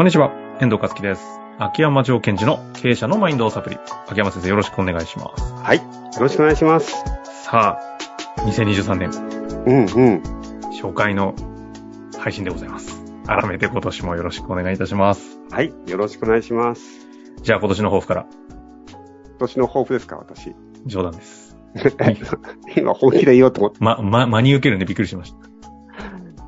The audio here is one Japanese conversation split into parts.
こんにちは、遠藤和樹です。秋山城賢治の経営者のマインドサプリ。秋山先生よろしくお願いします。はい。よろしくお願いします。さあ、2023年、うんうん。初回の配信でございます。改めて今年もよろしくお願いいたします。はい。よろしくお願いします。じゃあ今年の抱負から、今年の抱負ですか、私。冗談です。今本気で言おうと思って。ま、ま、真に受けるんでびっくりしました。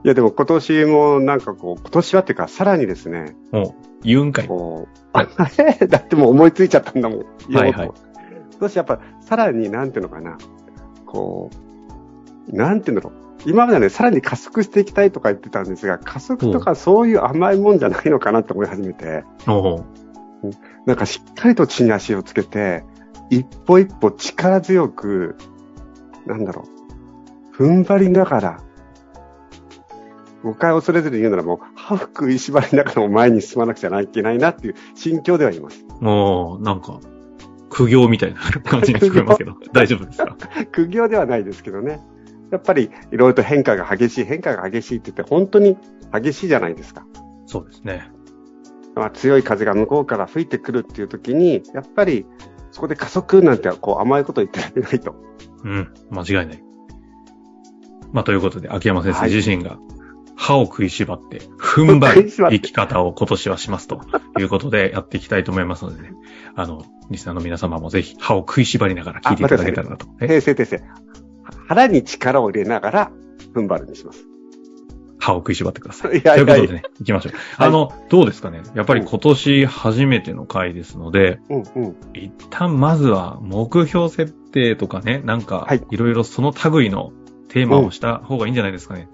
いや、でも今年もなんかこう、今年はっていうか、さらにですね、もう、言うんかい。こう、あ れだってもう思いついちゃったんだもん。はいはい今年やっぱ、さらになんていうのかな、こう、なんていうんだろう。今まではね、さらに加速していきたいとか言ってたんですが、加速とかそういう甘いもんじゃないのかなって思い始めて、おうなんかしっかりと地に足をつけて、一歩一歩力強く、なんだろう、踏ん張りながら、誤解を恐れずに言うならもう、歯食いしばりながらも前に進まなくちゃいけないなっていう心境ではいます。もう、なんか、苦行みたいな感じに聞こえますけど、大丈夫ですか？苦行ではないですけどね。やっぱり、いろいろと変化が激しい、変化が激しいって言って、本当に激しいじゃないですか。そうですね。まあ、強い風が向こうから吹いてくるっていう時に、やっぱり、そこで加速なんてこう甘いこと言ってられないと。うん、間違いない。まあ、ということで、秋山先生はい自身が歯を食いしばって、踏ん張る生き方を今年はしますということでやっていきたいと思いますのでね。あの、リスナーの皆様もぜひ歯を食いしばりながら聞いていただけたらなと。え？訂正訂正。腹に力を入れながら、踏ん張るにします。歯を食いしばってください。いやいやいやということでね、行きましょう。あの、どうですかね？やっぱり今年初めての回ですので、うんうん。一旦まずは目標設定とかね、なんかはい、いろいろその類のテーマをした方がいいんじゃないですかね。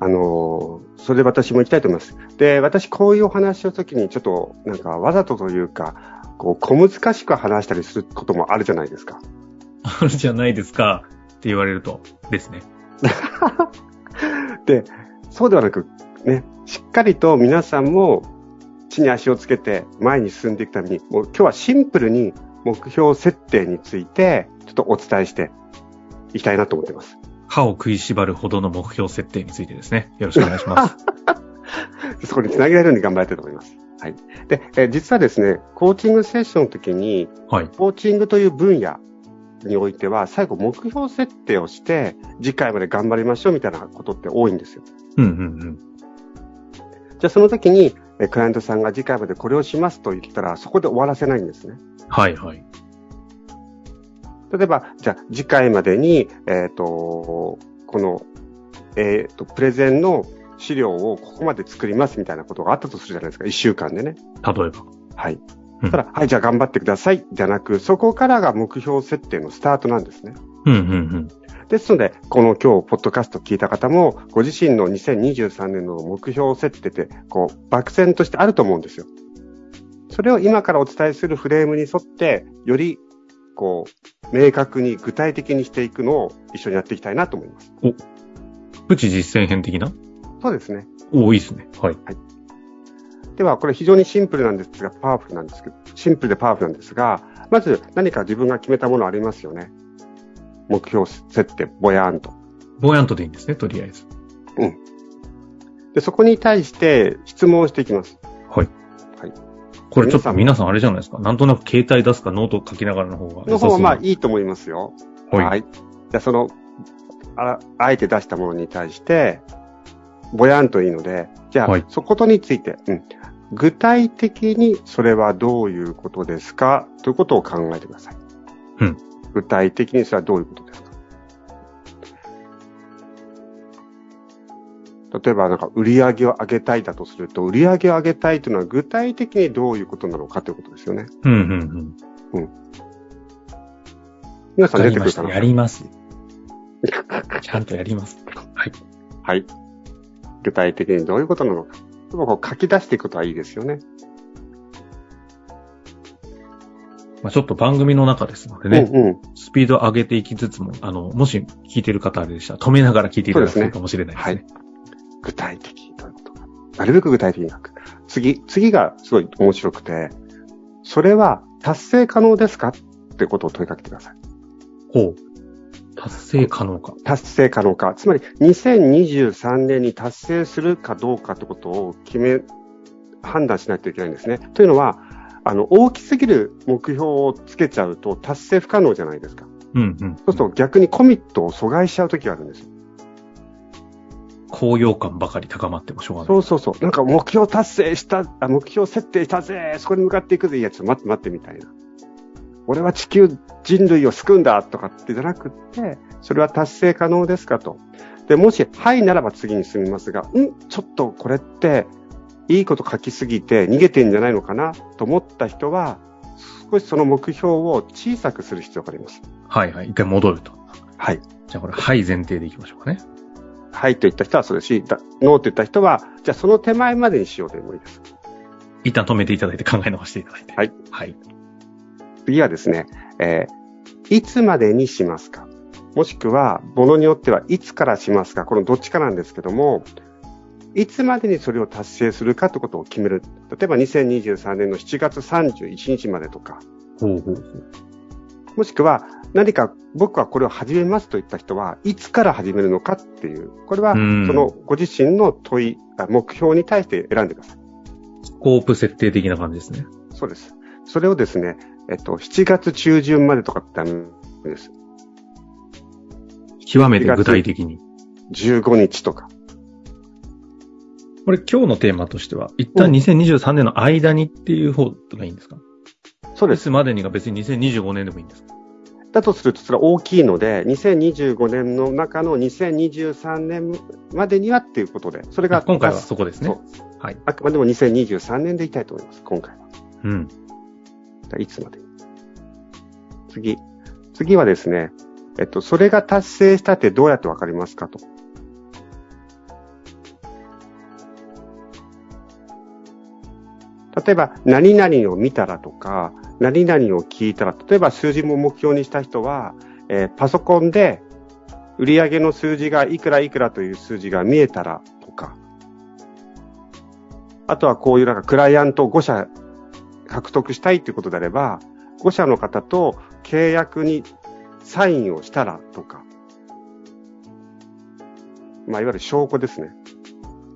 あのーそれで私も行きたいと思います。で、私こういうお話を時にちょっと、なんかわざとというか、こう、小難しく話したりすることもあるじゃないですか。あるじゃないですかって言われるとですね。で、そうではなく、ね、しっかりと皆さんも地に足をつけて前に進んでいくために、もう今日はシンプルに目標設定について、ちょっとお伝えしていきたいなと思っています。歯を食いしばるほどの目標設定についてですね。よろしくお願いします。そこにつなげられるように頑張りたいと思います。はい。で、えー実はですね、コーチングセッションの時に、はい。コーチングという分野においては、最後目標設定をして、次回まで頑張りましょうみたいなことって多いんですよ。うんうんうん。じゃあその時に、えークライアントさんが次回までこれをしますと言ったら、そこで終わらせないんですね。はいはい。例えば、じゃあ次回までに、えっ、と、この、えっ、と、プレゼンの資料をここまで作りますみたいなことがあったとするじゃないですか。一週間でね。例えば。はい。うんただ、はい、じゃあ頑張ってください。じゃなく、そこからが目標設定のスタートなんですね。うんうんうん。ですので、この今日、ポッドキャスト聞いた方も、ご自身の2023年の目標設定って、こう、漠然としてあると思うんですよ。それを今からお伝えするフレームに沿って、より、こう、明確に具体的にしていくのを一緒にやっていきたいなと思います。プチ実践編的な？そうですね。おいいっすね。はい。では、これ非常にシンプルなんですが、パワフルなんですけど、シンプルでパワフルなんですが、まず何か自分が決めたものありますよね。目標設定、ぼやーんと。ぼやんとでいいんですね、とりあえず。で、そこに対して質問をしていきます。はい。はい。これちょっと皆さんあれじゃないですか？なんとなく携帯出すかノート書きながらの方がの方はまあい。いいと思いますよ。はい。じゃあその、ああえて出したものに対して、ぼやんといいので、じゃあ、はいそことについて、うん、具体的にそれはどういうことですか？ということを考えてください。うん。具体的にそれはどういうことですか？例えば、なんか、売り上げを上げたいだとすると、売り上げを上げたいというのは具体的にどういうことなのかということですよね。うんうんうん。皆さんわかりました。出てくるかなやります。ちゃんとやります。はい。はい。具体的にどういうことなのか。でもこう書き出していくことはいいですよね。まあ、ちょっと番組の中ですのでね、うんうん。スピード上げていきつつも、あの、もし聞いてる方あれでしたら、止めながら聞いていただそうですねくかもしれないですね。具体的にどういうことか。なるべく具体的に書く。次、次がすごい面白くて、それは達成可能ですかってことを問いかけてください。ほう。達成可能か。達成可能か。つまり、2023年に達成するかどうかってことを決め、判断しないといけないんですね。というのは、あの、大きすぎる目標をつけちゃうと達成不可能じゃないですか。うんうん。そうすると逆にコミットを阻害しちゃうときがあるんですよ。高揚感ばかり高まってもしょうがない。そうそうそう。なんか目標達成した、あ目標設定したぜそこに向かっていくぜいや、ちょっと待って待ってみたいな。俺は地球人類を救うんだとかってじゃなくって、それは達成可能ですかと。で、もし、はいならば次に進みますが、んちょっとこれって、いいこと書きすぎて逃げてんじゃないのかなと思った人は、少しその目標を小さくする必要があります。はいはい。一回戻ると。はい。じゃあこれ、はい前提でいきましょうかね。はいと言った人はそうですし、だノーと言った人は、じゃあその手前までにしようでもいいです。一旦止めていただいて考え直していただいて。はい。はい。次はですね、えーいつまでにしますか？もしくは、ものによってはいつからしますか？このどっちかなんですけども、いつまでにそれを達成するかということを決める。例えば2023年の7月31日までとか、ほうほうほう。もしくは何か僕はこれを始めますといった人は、いつから始めるのかっていう、これはそうんのご自身の問い、あ目標に対して選んでください。スコープ設定的な感じですね。そうです。それをですね、えっと、7月中旬までとかってダメです。極めて具体的に。15日とか。これ今日のテーマとしては、一旦2023年の間にっていう方がいいんですか？そうです。いつまでにが別に2025年でもいいんですか？だとすると、それは大きいので、2025年の中の2023年までにはっていうことで、それが、今回はそこですね。はい。あくまでも2023年でいきたいと思います、今回は。うん。じゃあいつまで？次。次はですね、えっと、それが達成したってどうやってわかりますかと。例えば、何々を見たらとか、何々を聞いたら、例えば数字も目標にした人は、えーパソコンで売上の数字がいくらいくらという数字が見えたらとか、あとはこういうなんかクライアント5社獲得したいということであれば、5社の方と契約にサインをしたらとか、まあ、いわゆる証拠ですね。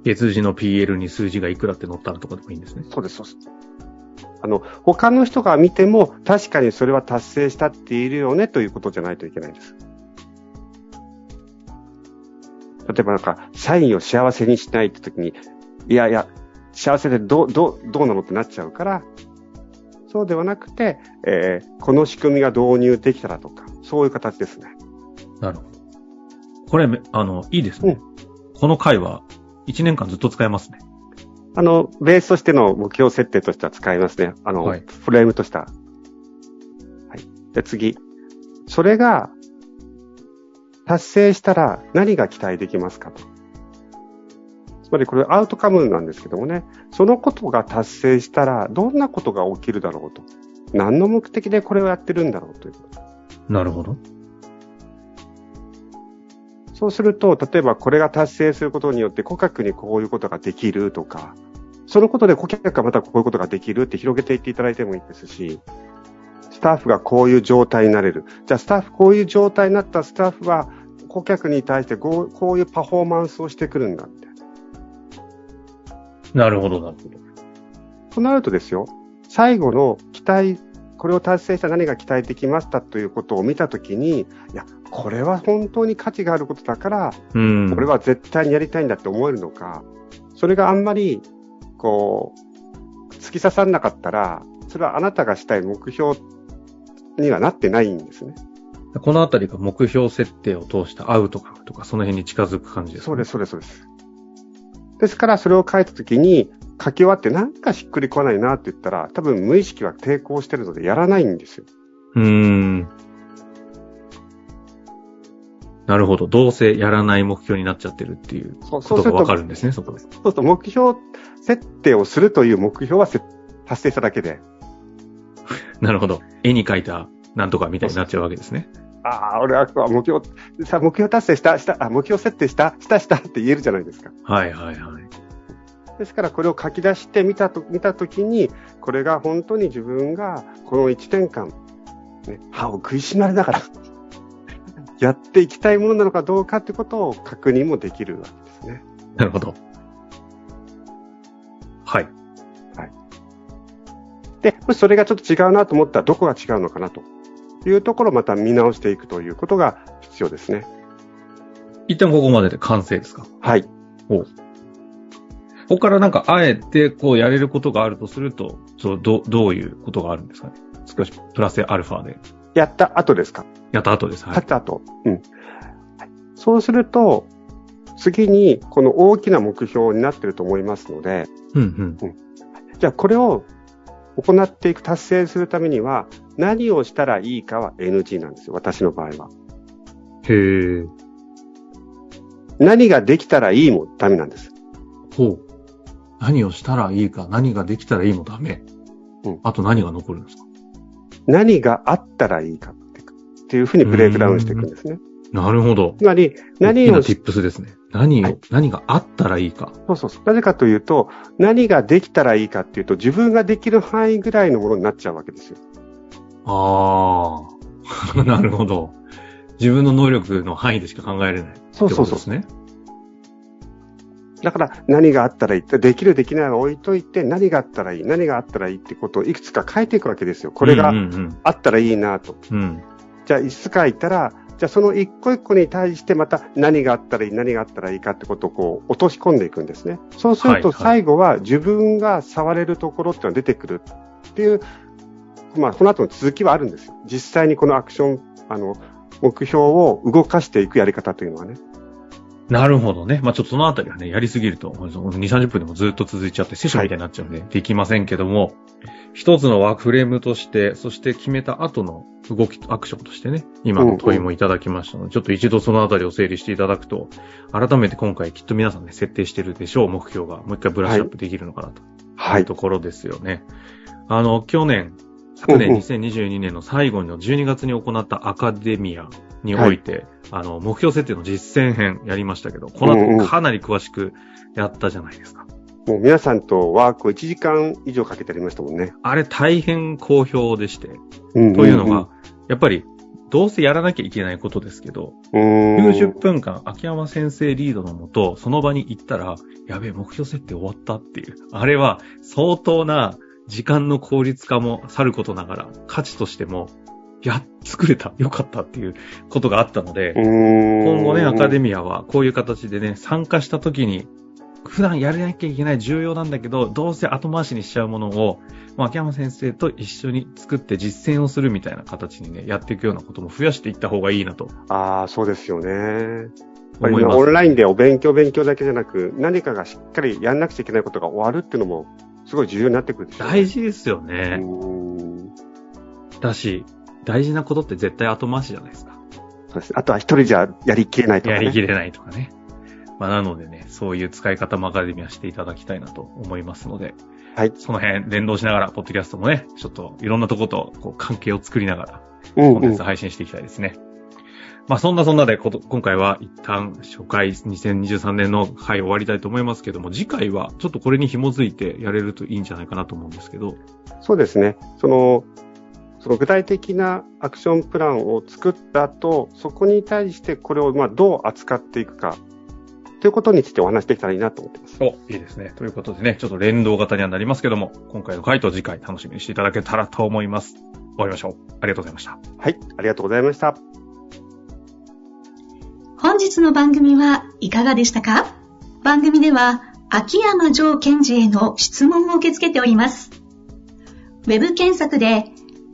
月次の PL に数字がいくらって載ったらとかでもいいんですね。そうです、そうです。あの、他の人が見ても、確かにそれは達成したっているよねということじゃないといけないです。例えばなんか、社員を幸せにしないって時に、いやいや、幸せでどう、どう、どうなのってなっちゃうから、そうではなくて、えーこの仕組みが導入できたらとか、そういう形ですね。なるほど。これ、めあの、いいですね。この回は、1年間ずっと使えますね。あの、ベースとしての目標設定としては使いますね。あの、はいフレームとした。はい。で、次。それが、達成したら何が期待できますかと。つまりこれアウトカムなんですけどもね、そのことが達成したらどんなことが起きるだろうと。何の目的でこれをやってるんだろうということ。なるほど。そうすると、例えばこれが達成することによって顧客にこういうことができるとか、そのことで顧客がまたこういうことができるって広げていっていただいてもいいですし、スタッフがこういう状態になれる。じゃあスタッフ、こういう状態になったスタッフは顧客に対してこうこういうパフォーマンスをしてくるんだみたいな。なるほど、なるほど。となるとですよ、最後の期待、これを達成した何が期待できましたということを見たときに、いや、これは本当に価値があることだから、うん。これは絶対にやりたいんだって思えるのか、それがあんまり、こう、突き刺さんなかったら、それはあなたがしたい目標にはなってないんですね。このあたりが目標設定を通したアウトカムとか、その辺に近づく感じです、そうです、。そうです、そうです。ですから、それを書いたときに、書き終わってなんかしっくりこないなって言ったら、多分無意識は抵抗してるのでやらないんですよ。うーん。なるほど。どうせやらない目標になっちゃってるっていうそうことがわかるんですね、そこで。そうすると目標設定をするという目標はせ達成しただけで、なるほど。絵に描いたなんとかみたいになっちゃうわけですね。ああ、俺は目標、さあ目標達成した、した、あ、目標設定した、した、したって言えるじゃないですか。はいはいはい。ですからこれを書き出してみたと、見たときに、これが本当に自分がこの1年間、ね、歯を食いしまれながら、やっていきたいものなのかどうかってことを確認もできるわけですね。なるほど。はい。で、もしそれがちょっと違うなと思ったらどこが違うのかなというところをまた見直していくということが必要ですね。一旦ここまでで完成ですか？はい。ここからなんか、あえて、こう、やれることがあるとすると、そう、ど、どういうことがあるんですかね？少し、プラスアルファで。やった後ですか？やった後です。はい。やった後。うん。はいそうすると、次にこの大きな目標になっていると思いますので、うんうん。じゃあこれを行っていく、達成するためには、何をしたらいいかは NG なんですよ、私の場合は。へえ。何ができたらいいもダメなんです。ほう。何をしたらいいか、何ができたらいいもダメ。うんあと何が残るんですか？何があったらいいかっていうふうにブレイクダウンしていくんですね。なるほど。つまり、何をティップスですね。何を、はい何があったらいいか。そうそうそう。なぜかというと、何ができたらいいかっていうと、自分ができる範囲ぐらいのものになっちゃうわけですよ。ああ。なるほど。自分の能力の範囲でしか考えれない。そうそうそうですね。だから、何があったらいいって、できるできないは置いといて、何があったらいい、何があったらいいってことをいくつか書いていくわけですよ。これがあったらいいなと。うん。うん。じゃあ、いつ書いたら、じゃあその一個一個に対してまた何があったらいい、何があったらいいかってことをこう落とし込んでいくんですね。そうすると最後は自分が触れるところっていうのが出てくるっていう、まあこの後の続きはあるんですよ。実際にこのアクション、あの、目標を動かしていくやり方というのはね。なるほどね。まあちょっとそのあたりはね、やりすぎると、2、30分でもずっと続いちゃって、セッションみたいになっちゃうんで、できませんけども、一つのワークフレームとして、そして決めた後の動き、アクションとしてね、今の問いもいただきましたので、ちょっと一度そのあたりを整理していただくと、改めて今回きっと皆さんね、設定してるでしょう、目標が、もう一回ブラッシュアップできるのかなと。はいところですよね。あの、去年、昨年うんうん2022年の最後の12月に行ったアカデミアにおいて、あの、目標設定の実践編やりましたけど、このうんうん後かなり詳しくやったじゃないですか。もう皆さんとワークを1時間以上かけてやりましたもんね。あれ大変好評でして、うんというのが、やっぱり、どうせやらなきゃいけないことですけど、うん、90分間、秋山先生リードのもと、その場に行ったら、やべえ、目標設定終わったっていう。あれは、相当な時間の効率化もさることながら、価値としても、や、作れた、よかったっていうことがあったので、今今後ね、アカデミミアはこういう形でね、参加した時に、普段やらなきゃいけない重要なんだけど、どうせ後回しにしちゃうものを、まあ秋山先生と一緒に作って実践をするみたいな形にね、やっていくようなことも増やしていった方がいいなと。ああ、そうですよね。オンラインでお勉強勉強だけじゃなく、何かがしっかりやんなくちゃいけないことが終わるっていうのも、すごい重要になってくるでしょうね。大事ですよね。うん。だし、大事なことって絶対後回しじゃないですか。そうです。あとは一人じゃやりきれないとかね。やりきれないとかね。まあなのでね、そういう使い方もアカデミアしていただきたいなと思いますので、はい。その辺連動しながら、ポッドキャストもね、ちょっといろんなとことこう関係を作りながら、うんうんコンテンツ。配信していきたいですね。まあそんなそんなでこと、今回は一旦初回2023年の回終わりたいと思いますけども、次回はちょっとこれに紐づいてやれるといいんじゃないかなと思うんですけど、そうですね。その、その具体的なアクションプランを作った後、そこに対してこれをまあどう扱っていくか、ということについてお話できたらいいなと思ってます。お、いいですね。ということでね、ちょっと連動型にはなりますけども、今回の回と次回楽しみにしていただけたらと思います。終わりましょう。ありがとうございました。はい。ありがとうございました。本日の番組はいかがでしたか？番組では秋山城賢治への質問を受け付けております。ウェブ検索で